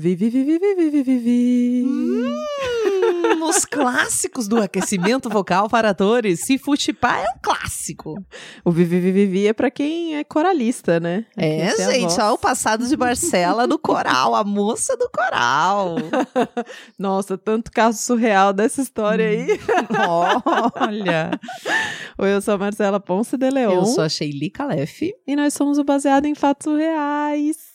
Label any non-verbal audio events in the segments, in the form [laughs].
Vivi, vivi, vivi, vivi, vivi. Hum, os clássicos do aquecimento vocal para atores. Se futipar é um clássico. O vivi, vivi, vivi é pra quem é coralista, né? É, a gente, ó, o passado de Marcela do coral, a moça do coral. [laughs] Nossa, tanto caso surreal dessa história aí. Olha. Oi, eu sou a Marcela Ponce de Leon. Eu sou a Sheili Calef. E nós somos o Baseado em Fatos Reais.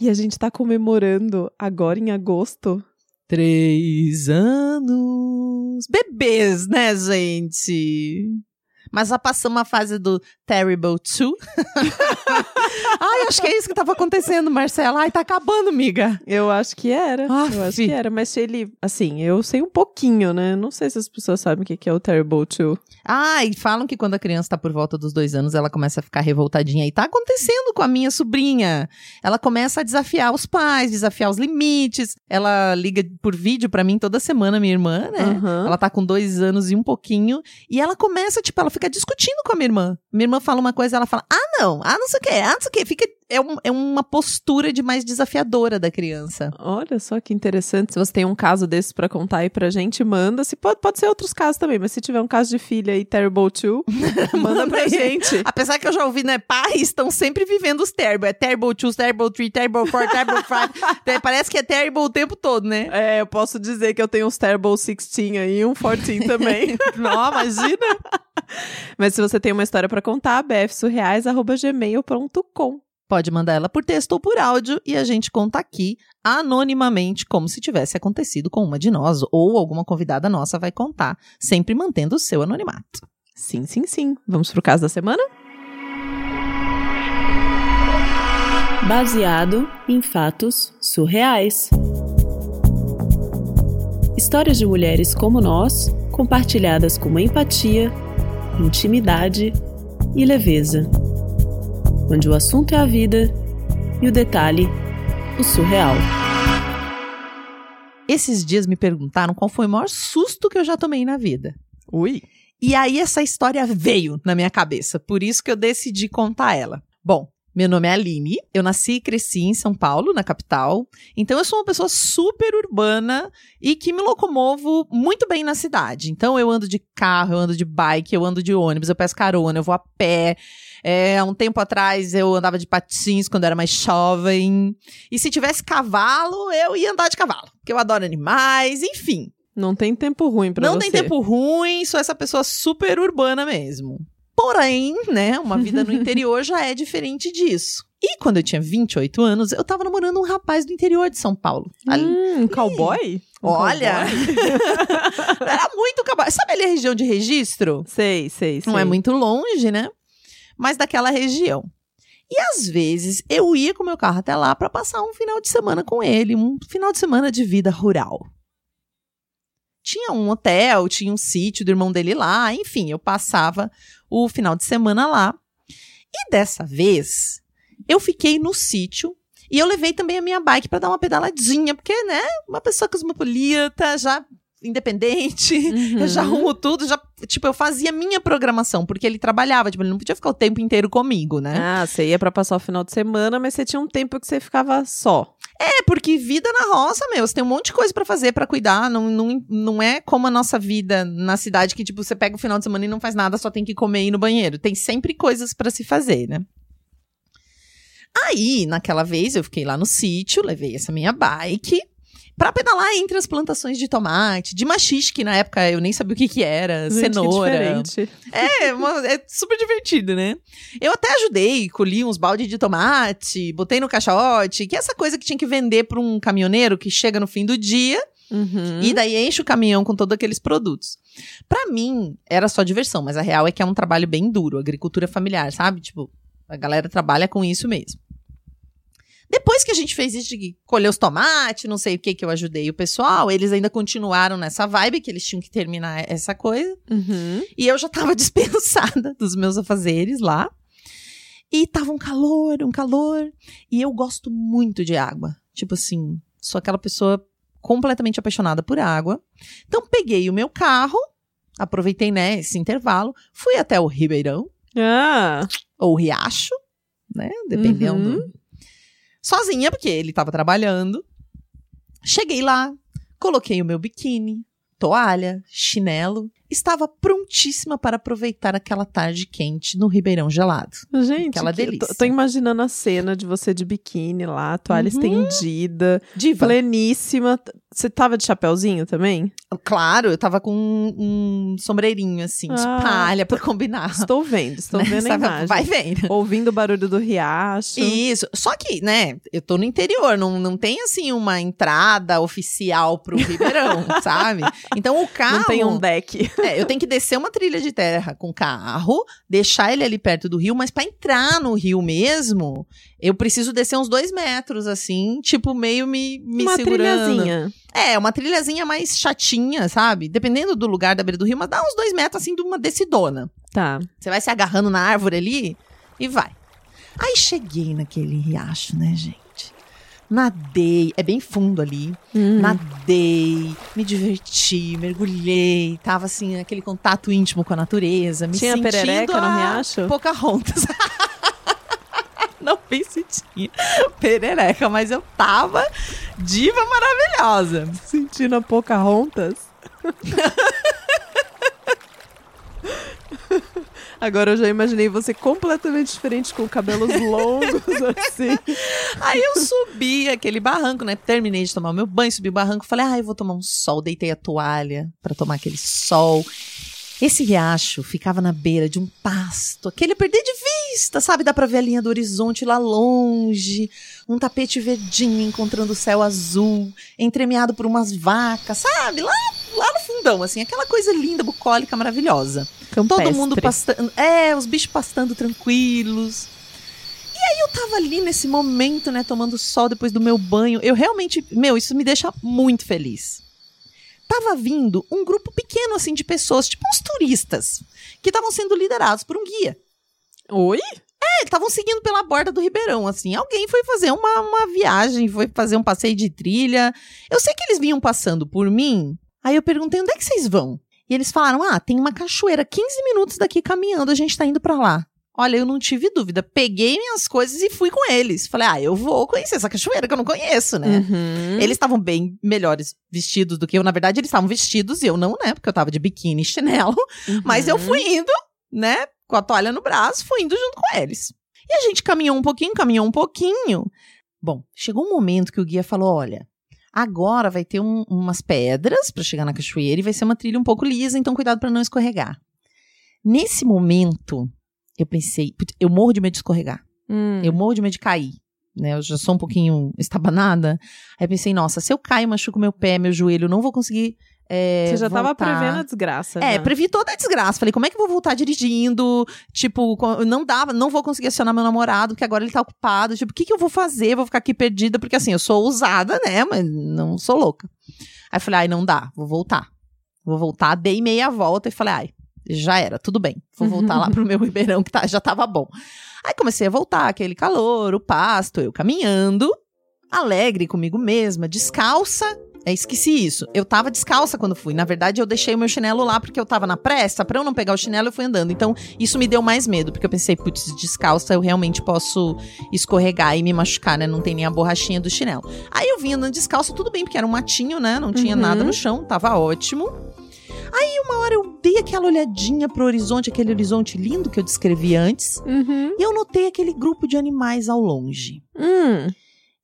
E a gente tá comemorando agora em agosto. Três anos. Bebês, né, gente? Mas já passamos a fase do Terrible 2. [laughs] Ai, acho que é isso que tava acontecendo, Marcela. Ai, tá acabando, amiga. Eu acho que era. Aff. Eu acho que era. Mas se ele. Assim, eu sei um pouquinho, né? Não sei se as pessoas sabem o que que é o Terrible 2. Ah, e falam que quando a criança tá por volta dos dois anos, ela começa a ficar revoltadinha. E tá acontecendo com a minha sobrinha. Ela começa a desafiar os pais, desafiar os limites. Ela liga por vídeo pra mim toda semana, minha irmã, né? Aham. Ela tá com dois anos e um pouquinho. E ela começa, tipo, ela fica discutindo com a minha irmã. Minha irmã fala uma coisa, ela fala, ah, não, ah, não sei o quê, ah, não sei o quê. Fica, é, um- é uma postura de mais desafiadora da criança. Olha só que interessante. Se você tem um caso desses pra contar aí pra gente, manda. Se pode, pode ser outros casos também, mas se tiver um caso de filha aí, Terrible 2, [laughs] manda pra aí. gente. Apesar que eu já ouvi, né, pais estão sempre vivendo os terrible. É terrible 2, terrible 3, terrible 4, terrible 5. [laughs] Parece que é terrible o tempo todo, né? É, eu posso dizer que eu tenho uns Terrible 16 aí e um 14 também. [laughs] Não, imagina. Mas se você tem uma história pra contar, bfsurreais.gmail.com. Pode mandar ela por texto ou por áudio e a gente conta aqui anonimamente, como se tivesse acontecido com uma de nós ou alguma convidada nossa vai contar, sempre mantendo o seu anonimato. Sim, sim, sim. Vamos pro caso da semana? Baseado em fatos surreais. Histórias de mulheres como nós, compartilhadas com uma empatia, intimidade e leveza. Onde o assunto é a vida e o detalhe, o surreal. Esses dias me perguntaram qual foi o maior susto que eu já tomei na vida. Ui. E aí essa história veio na minha cabeça, por isso que eu decidi contar ela. Bom, meu nome é Aline, eu nasci e cresci em São Paulo, na capital. Então eu sou uma pessoa super urbana e que me locomovo muito bem na cidade. Então eu ando de carro, eu ando de bike, eu ando de ônibus, eu peço carona, eu vou a pé. É, um tempo atrás eu andava de patins quando era mais jovem. E se tivesse cavalo, eu ia andar de cavalo, porque eu adoro animais, enfim. Não tem tempo ruim pra Não você. tem tempo ruim, sou essa pessoa super urbana mesmo. Porém, né, uma vida no [laughs] interior já é diferente disso. E quando eu tinha 28 anos, eu tava namorando um rapaz do interior de São Paulo. Ali- Hum, um cowboy? Um Olha! cowboy? [laughs] Era muito cowboy. Sabe ali a região de registro? sei, sei, sei. Não é muito longe, né? Mas daquela região. E às vezes eu ia com meu carro até lá para passar um final de semana com ele, um final de semana de vida rural. Tinha um hotel, tinha um sítio do irmão dele lá, enfim, eu passava o final de semana lá. E dessa vez, eu fiquei no sítio e eu levei também a minha bike para dar uma pedaladinha, porque, né, uma pessoa cosmopolita, já independente, [laughs] Uhum. eu já arrumo tudo, já, tipo, eu fazia minha programação, porque ele trabalhava, tipo, ele não podia ficar o tempo inteiro comigo, né? Ah, você ia pra passar o final de semana, mas você tinha um tempo que você ficava só. É, porque vida na roça, meu, você tem um monte de coisa pra fazer, pra cuidar, não, não, não é como a nossa vida na cidade, que, tipo, você pega o final de semana e não faz nada, só tem que comer e ir no banheiro. Tem sempre coisas pra se fazer, né? Aí, naquela vez, eu fiquei lá no sítio, levei essa minha bike pra pedalar entre as plantações de tomate, de machixe, que na época eu nem sabia o que que era, Gente, que cenoura. diferente. É, uma- é super divertido, né? Eu até ajudei, colhi uns balde de tomate, botei no caixote, que é essa coisa que tinha que vender para um caminhoneiro que chega no fim do dia Uhum. e daí enche o caminhão com todos aqueles produtos. Pra mim, era só diversão, mas a real é que é um trabalho bem duro, agricultura familiar, sabe? Tipo, a galera trabalha com isso mesmo. Depois que a gente fez isso de colher os tomates, não sei o que que eu ajudei o pessoal, eles ainda continuaram nessa vibe que eles tinham que terminar essa coisa. Uhum. E eu já tava [laughs] dispensada dos meus afazeres lá. E tava um calor, um calor. E eu gosto muito de água. Tipo assim, sou aquela pessoa completamente apaixonada por água. Então peguei o meu carro, aproveitei, né, esse intervalo, fui até o Ribeirão, Ah, ou o Riacho, né, dependendo. Uhum. Sozinha, porque ele tava trabalhando. Cheguei lá, coloquei o meu biquíni, toalha, chinelo, estava prontíssima para aproveitar aquela tarde quente no Ribeirão Gelado. Gente, Aquela que- delícia. Tô, tô imaginando a cena de você de biquíni lá, toalha Uhum. estendida, Diva. pleníssima. Você tava de chapéuzinho também? Claro, eu tava com um, um sombreirinho assim, de Ah. palha pra combinar. Estou vendo, estou [laughs] Né? vendo a imagem. Vai vendo. Ouvindo o barulho do riacho. Isso. Só que, né, eu tô no interior, não, não tem assim uma entrada oficial pro Ribeirão, [laughs] sabe? Então o carro. Não tem um deck. É, eu tenho que descer uma trilha de terra com carro, deixar ele ali perto do rio, mas pra entrar no rio mesmo, eu preciso descer uns dois metros, assim, tipo, meio me, me Uma segurando. trilhazinha. É, uma trilhazinha mais chatinha, sabe? Dependendo do lugar da beira do rio, mas dá uns dois metros, assim, de uma descidona. Tá. Você vai se agarrando na árvore ali e vai. Aí cheguei naquele riacho, né, gente? Nadei, é bem fundo ali. Hum. Nadei, me diverti, mergulhei, tava assim, aquele contato íntimo com a natureza, me Tinha sentindo perereca no a riacho? Pocahontas. Não sei se tinha perereca, mas eu tava diva maravilhosa. Sentindo a Pocahontas. [laughs] Agora eu já imaginei você completamente diferente, com cabelos longos, [laughs] assim. Aí eu subi aquele barranco, né? Terminei de tomar o meu banho, subi o barranco, falei, ah, eu vou tomar um sol, deitei a toalha pra tomar aquele sol. Esse riacho ficava na beira de um pasto, aquele perder de vista, sabe? Dá pra ver a linha do horizonte lá longe, um tapete verdinho encontrando o céu azul, entremeado por umas vacas, sabe? Lá, lá no fundão, assim, aquela coisa linda, bucólica, maravilhosa. Todo mundo pastando. É, os bichos pastando tranquilos. E aí eu tava ali nesse momento, né, tomando sol depois do meu banho. Eu realmente, meu, isso me deixa muito feliz. Tava vindo um grupo pequeno, assim, de pessoas, tipo uns turistas, que estavam sendo liderados por um guia. Oi? É, estavam seguindo pela borda do Ribeirão, assim. Alguém foi fazer uma, uma viagem, foi fazer um passeio de trilha. Eu sei que eles vinham passando por mim. Aí eu perguntei, onde é que vocês vão? E eles falaram, ah, tem uma cachoeira 15 minutos daqui caminhando, a gente tá indo pra lá. Olha, eu não tive dúvida. Peguei minhas coisas e fui com eles. Falei, ah, eu vou conhecer essa cachoeira que eu não conheço, né? Uhum. Eles estavam bem melhores vestidos do que eu. Na verdade, eles estavam vestidos e eu não, né? Porque eu tava de biquíni e chinelo. Mas eu Uhum. fui indo, né? Com a toalha no braço, fui indo junto com eles. E a gente caminhou um pouquinho, caminhou um pouquinho. Bom, chegou um momento que o guia falou: olha, agora vai ter um- umas pedras pra chegar na cachoeira e vai ser uma trilha um pouco lisa, então cuidado pra não escorregar. Nesse momento, eu pensei, "Putz, eu morro de medo de escorregar. Hum. Eu morro de medo de cair. Né, eu já sou um pouquinho estabanada. Aí eu pensei, nossa, se eu caio, machuco meu pé, meu joelho, eu não vou conseguir. É, Você já tava voltar. prevendo a desgraça. É, já. previ toda a desgraça. Falei, como é que eu vou voltar dirigindo? Tipo, não dava, não vou conseguir acionar meu namorado, porque agora ele tá ocupado. Tipo, o que, que eu vou fazer? Vou ficar aqui perdida, porque assim, eu sou ousada, né? Mas não sou louca. Aí falei, ai, não dá, vou voltar. Vou voltar, dei meia volta e falei, ai, já era, tudo bem. Vou voltar lá pro meu Ribeirão, que tá, já tava bom. Aí comecei a voltar, aquele calor, o pasto, eu caminhando, alegre comigo mesma, descalça. É, esqueci isso. Eu tava descalça quando fui. Na verdade, eu deixei o meu chinelo lá porque eu tava na pressa. Pra eu não pegar o chinelo, eu fui andando. Então, isso me deu mais medo, porque eu pensei, putz, descalça eu realmente posso escorregar e me machucar, né? Não tem nem a borrachinha do chinelo. Aí eu vim andando descalça, tudo bem, porque era um matinho, né? Não tinha Uhum. nada no chão, tava ótimo. Aí, uma hora eu dei aquela olhadinha pro horizonte, aquele horizonte lindo que eu descrevi antes. Uhum. E eu notei aquele grupo de animais ao longe. Hum.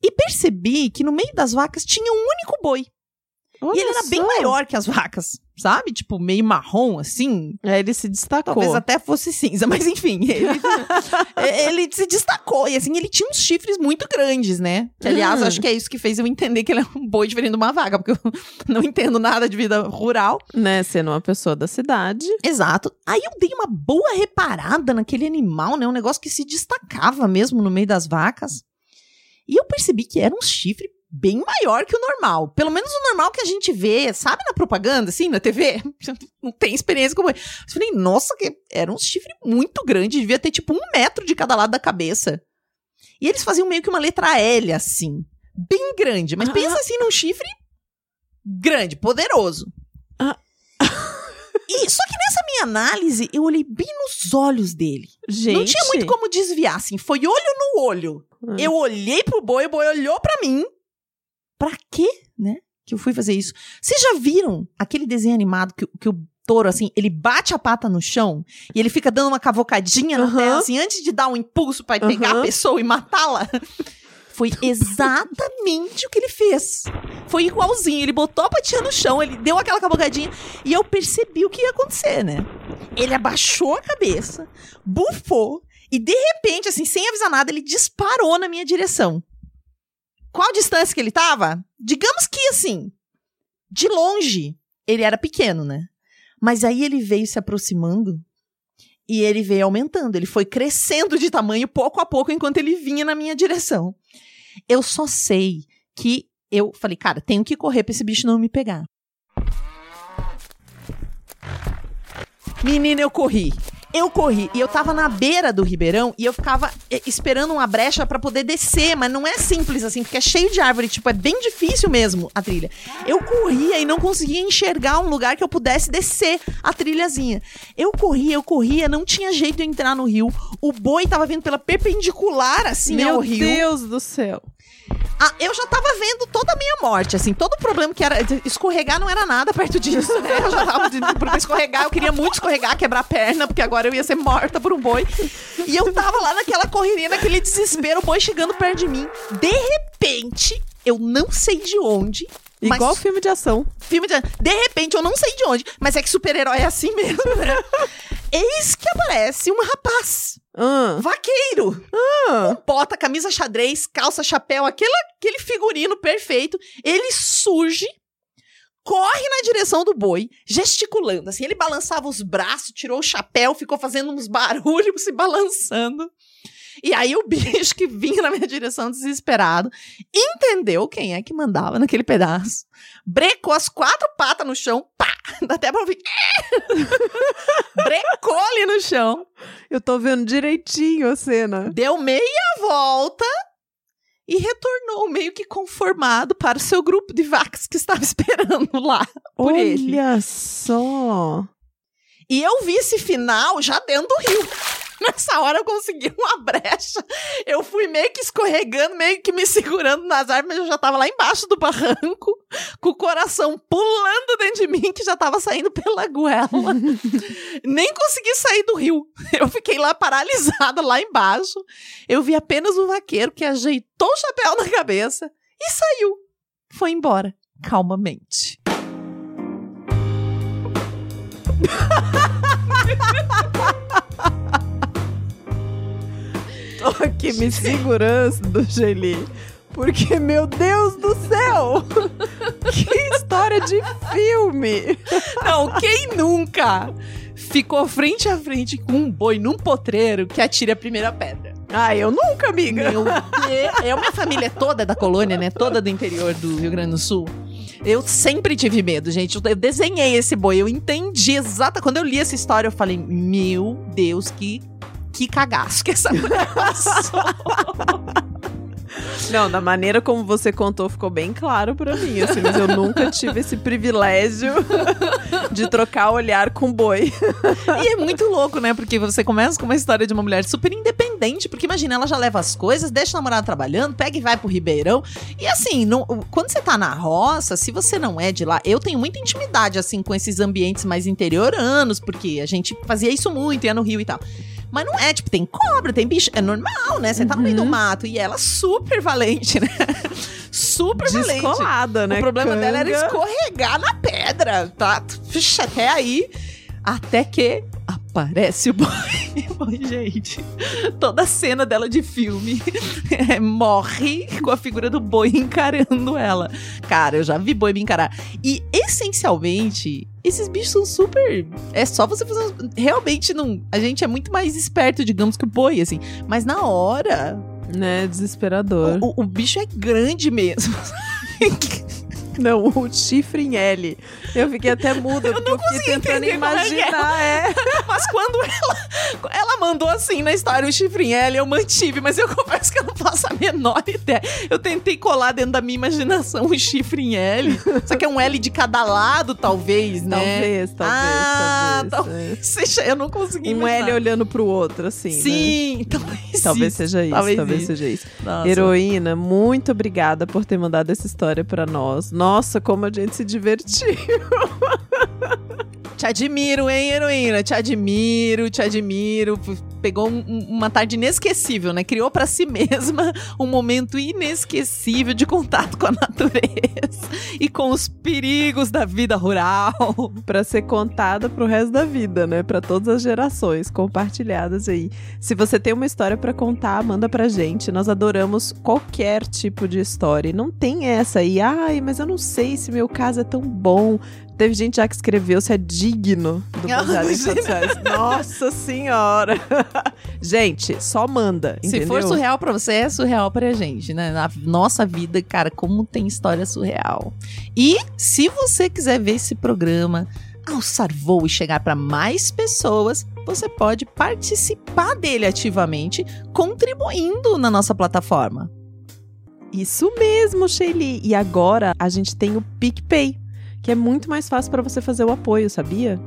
E percebi que no meio das vacas tinha um único boi. Olha e ele era bem só. maior que as vacas, sabe? Tipo, meio marrom, assim. É, ele se destacou. Talvez até fosse cinza, [laughs] mas enfim. Ele, [laughs] ele se destacou. E assim, ele tinha uns chifres muito grandes, né? Que, aliás, Hum. acho que é isso que fez eu entender que ele é um boi diferente de uma vaca, porque eu [laughs] não entendo nada de vida rural. Né, sendo uma pessoa da cidade. Exato. Aí eu dei uma boa reparada naquele animal, né? Um negócio que se destacava mesmo no meio das vacas. E eu percebi que era um chifre bem maior que o normal. Pelo menos o normal que a gente vê, sabe, na propaganda, assim, na TV? [laughs] Não tem experiência como eu. Falei, nossa, que era um chifre muito grande, devia ter tipo um metro de cada lado da cabeça. E eles faziam meio que uma letra L, assim. Bem grande. Mas Ah. pensa assim num chifre grande, poderoso. Ah. [laughs] E, só que nessa minha análise, eu olhei bem nos olhos dele. Gente. Não tinha muito como desviar, assim. Foi olho no olho. Ah. Eu olhei pro boi, o boi olhou pra mim. Pra quê? né? Que eu fui fazer isso. Vocês já viram aquele desenho animado que, que o touro, assim, ele bate a pata no chão e ele fica dando uma cavocadinha na Aham. terra, assim, antes de dar um impulso pra pegar Aham. a pessoa e matá-la? Foi [laughs] exatamente o que ele fez. Foi igualzinho. Ele botou a patinha no chão, ele deu aquela cavocadinha e eu percebi o que ia acontecer, né? Ele abaixou a cabeça, bufou e de repente, assim, sem avisar nada, ele disparou na minha direção. Qual distância que ele tava? Digamos que assim, de longe, ele era pequeno, né? Mas aí ele veio se aproximando e ele veio aumentando. Ele foi crescendo de tamanho pouco a pouco enquanto ele vinha na minha direção. Eu só sei que eu falei, cara, tenho que correr pra esse bicho não me pegar. Menina, eu corri. Eu corri e eu tava na beira do ribeirão e eu ficava eh, esperando uma brecha pra poder descer, mas não é simples assim, porque é cheio de árvore, tipo, é bem difícil mesmo a trilha. Eu corria e não conseguia enxergar um lugar que eu pudesse descer a trilhazinha. Eu corria, eu corria, não tinha jeito de eu entrar no rio. O boi tava vindo pela perpendicular assim Meu ao rio. Deus do céu. Ah, eu já tava vendo toda a minha morte, assim, todo o problema que era. Escorregar não era nada perto disso, né? Eu já tava. de- Porque escorregar, eu queria muito escorregar, quebrar a perna, porque agora eu ia ser morta por um boi. E eu tava lá naquela correria, naquele desespero, o boi chegando perto de mim. De repente, eu não sei de onde. mas Igual filme de ação. filme de. De repente, eu não sei de onde, mas é que super-herói é assim mesmo, né? [laughs] Eis que aparece um rapaz, Ah, vaqueiro, ah. bota, camisa xadrez, calça, chapéu, aquele, aquele figurino perfeito. Ele surge, corre na direção do boi, gesticulando. Assim, ele balançava os braços, tirou o chapéu, ficou fazendo uns barulhos, [laughs] se balançando. E aí o bicho que vinha na minha direção desesperado entendeu quem é que mandava naquele pedaço. Brecou as quatro patas no chão, pá! [laughs] Dá até pra ouvir. [laughs] Brecou ali no chão. Eu tô vendo direitinho a cena. deu meia volta e retornou meio que conformado para o seu grupo de vacas que estava [laughs] esperando lá por Olha ele. só. E eu vi esse final já dentro do rio. [laughs] Nessa hora eu consegui uma brecha. Eu fui meio que escorregando, meio que me segurando nas árvores, mas eu já tava lá embaixo do barranco, com o coração pulando dentro de mim, que já tava saindo pela goela. [laughs] Nem consegui sair do rio. Eu fiquei lá paralisada, lá embaixo. Eu vi apenas o vaqueiro que ajeitou o chapéu na cabeça e saiu. Foi embora, calmamente. Aqui me segurando, Geli. Porque, meu Deus do céu! que história de filme! Não, quem nunca ficou frente a frente com um boi num potreiro que atire a primeira pedra? Ah, eu nunca, amiga. Meu Deus. É uma família toda da colônia, né? Toda do interior do Rio Grande do Sul. Eu sempre tive medo, gente. Eu desenhei esse boi, eu entendi exata. Quando eu li essa história, eu falei: Meu Deus, que, que cagaço que essa mulher [laughs] passou. Não, da maneira como você contou, ficou bem claro pra mim, assim, mas eu nunca tive esse privilégio [laughs] de trocar olhar com boi. E é muito louco, né? Porque você começa com uma história de uma mulher super independente. Porque imagina, ela já leva as coisas, deixa o namorado trabalhando, pega e vai pro Ribeirão. E assim, não- quando você tá na roça, se você não é de lá, eu tenho muita intimidade, assim, com esses ambientes mais interioranos, porque a gente fazia isso muito, ia no Rio e tal. Mas não é, tipo, tem cobra, tem bicho, é normal, né? Você tá no meio do Uhum. mato e ela super valente, né? super valente. Descolada, né? O problema dela era Canga. escorregar na pedra, tá? Vixe, até aí. Até que aparece o boi. [laughs] Boi, gente. Toda a cena dela de filme [laughs] é, morre com a figura do boi encarando ela. Cara, eu já vi boi me encarar. E, essencialmente, esses bichos são super. É só você fazer. Realmente não. A gente é muito mais esperto, digamos, que o boi, assim. Mas na hora, Né, desesperador. o, o bicho é grande mesmo. [laughs] [laughs] Não, o chifre em L. Eu fiquei até muda, [laughs] porque eu fiquei tentando entender como é é. imaginar, é. [laughs] Mas quando ela, ela mandou assim na história o chifre em L, eu mantive, mas eu confesso que eu não faço a menor ideia. Eu tentei colar dentro da minha imaginação o chifre em L. Só que é um L de cada lado, talvez, né? Talvez, talvez, Ah, talvez. [laughs] Seja, eu não consegui Um imaginar. L olhando pro outro, assim. né? Sim, talvez [laughs] Talvez isso. seja isso, Talvez talvez, isso. seja isso. Nossa. Heroína, muito obrigada por ter mandado essa história pra nós. Nossa, como a gente se divertiu. Te admiro, hein, heroína? Te admiro, te admiro. Pegou um, uma tarde inesquecível, né? Criou para si [laughs] mesma um momento inesquecível de contato com a natureza [laughs] e com os perigos da vida rural. [laughs] para ser contada pro resto da vida, né? Para todas as gerações compartilhadas aí. Se você tem uma história para contar, manda pra gente. Nós adoramos qualquer tipo de história. E não tem essa aí, ai, mas eu não sei se meu caso é tão bom. Teve gente já que escreveu se é digno do baseado em fatos. Nossa senhora! [laughs] gente, só manda. Se entendeu? for surreal pra você, é surreal pra gente, né? Na nossa vida, cara, como tem história surreal. E se você quiser ver esse programa alçar voo e chegar para mais pessoas, você pode participar dele ativamente, contribuindo na nossa plataforma. Isso mesmo, Shelly. E agora a gente tem o PicPay que é muito mais fácil para você fazer o apoio, sabia?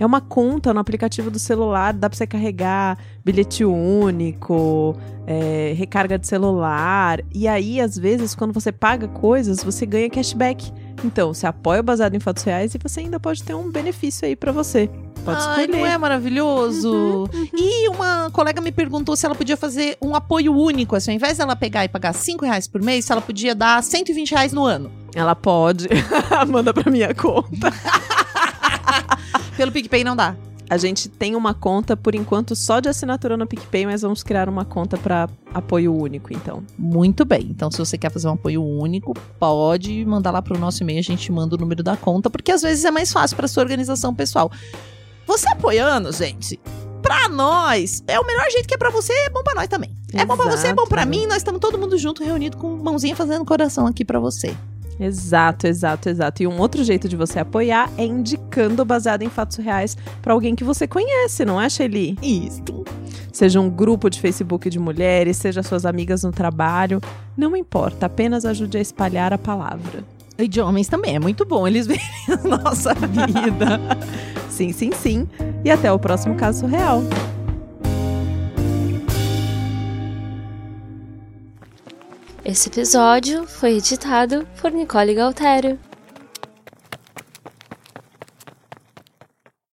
É uma conta no aplicativo do celular, dá para você carregar bilhete único, é, recarga de celular. E aí, às vezes, quando você paga coisas, você ganha cashback. Então, você apoia o baseado em fatos reais e você ainda pode ter um benefício aí para você. Pode Ai, escolher. não é maravilhoso? Uhum, uhum. E uma colega me perguntou se ela podia fazer um apoio único, assim, ao invés dela pegar e pagar 5 reais por mês, se ela podia dar 120 reais no ano. Ela pode. [laughs] Manda pra minha conta. [laughs] Pelo PicPay não dá. A gente tem uma conta, por enquanto, só de assinatura no PicPay, mas vamos criar uma conta para apoio único, então. Muito bem. Então, se você quer fazer um apoio único, pode mandar lá para o nosso e-mail, a gente manda o número da conta, porque às vezes é mais fácil para sua organização pessoal. Você apoiando, gente, pra nós, é o melhor jeito que é pra você, é bom pra nós também. É bom pra você, é bom pra mim, nós estamos todo mundo junto, reunido, com mãozinha fazendo coração aqui pra você. Exato, exato, exato. E um outro jeito de você apoiar é indicando baseado em fatos reais para alguém que você conhece, não é, Shelly? Isso. Seja um grupo de Facebook de mulheres, seja suas amigas no trabalho, não importa, apenas ajude a espalhar a palavra. E de homens também, é muito bom eles [laughs] verem a nossa vida. sim, sim, sim. E até o próximo caso real. Esse episódio foi editado por Nicole Galtério.